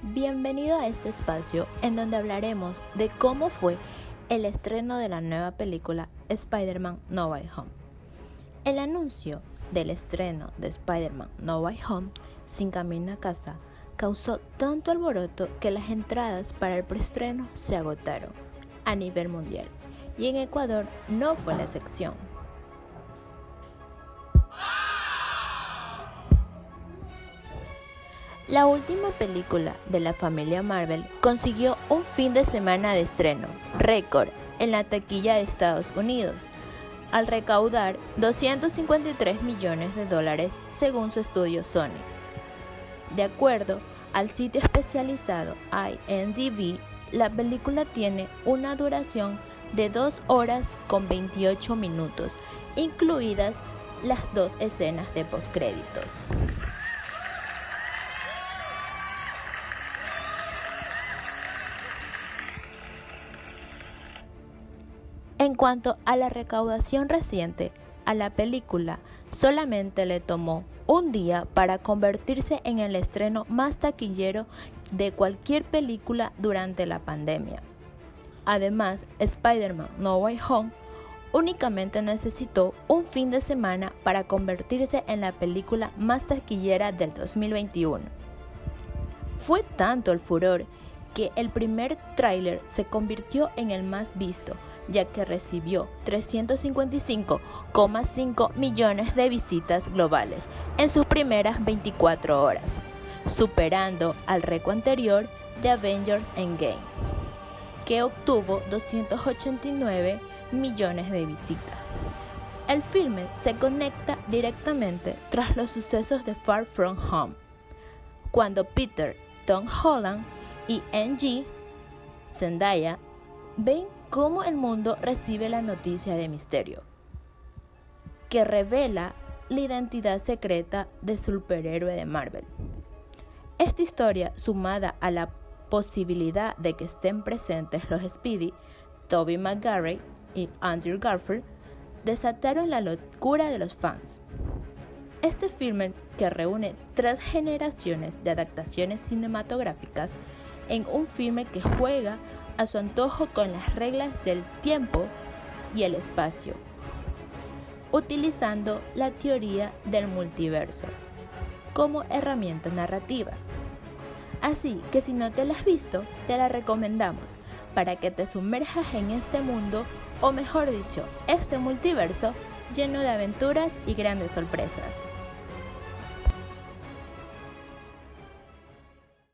Bienvenido a este espacio en donde hablaremos de cómo fue el estreno de la nueva película Spider-Man No Way Home. El anuncio del estreno de Spider-Man No Way Home sin camino a casa causó tanto alboroto que las entradas para el preestreno se agotaron a nivel mundial y en Ecuador no fue la excepción. La última película de la familia Marvel consiguió un fin de semana de estreno, récord, en la taquilla de Estados Unidos, al recaudar 253 millones de dólares según su estudio Sony. De acuerdo al sitio especializado INDB, la película tiene una duración de 2 horas con 28 minutos, incluidas las dos escenas de postcréditos. En cuanto a la recaudación reciente, a la película solamente le tomó un día para convertirse en el estreno más taquillero de cualquier película durante la pandemia. Además, Spider-Man No Way Home únicamente necesitó un fin de semana para convertirse en la película más taquillera del 2021. Fue tanto el furor que el primer tráiler se convirtió en el más visto, ya que recibió 355,5 millones de visitas globales en sus primeras 24 horas, superando al récord anterior de Avengers Endgame, que obtuvo 289 millones de visitas. El filme se conecta directamente tras los sucesos de Far From Home, cuando Peter, Tom Holland y NG Zendaya ven cómo el mundo recibe la noticia de misterio, que revela la identidad secreta del superhéroe de Marvel. Esta historia, sumada a la posibilidad de que estén presentes los Speedy, Toby McGarry y Andrew Garfield, desataron la locura de los fans. Este filme, que reúne tres generaciones de adaptaciones cinematográficas en un filme que juega a su antojo con las reglas del tiempo y el espacio, utilizando la teoría del multiverso como herramienta narrativa. Así que si no te la has visto, te la recomendamos para que te sumerjas en este mundo, o mejor dicho, este multiverso lleno de aventuras y grandes sorpresas.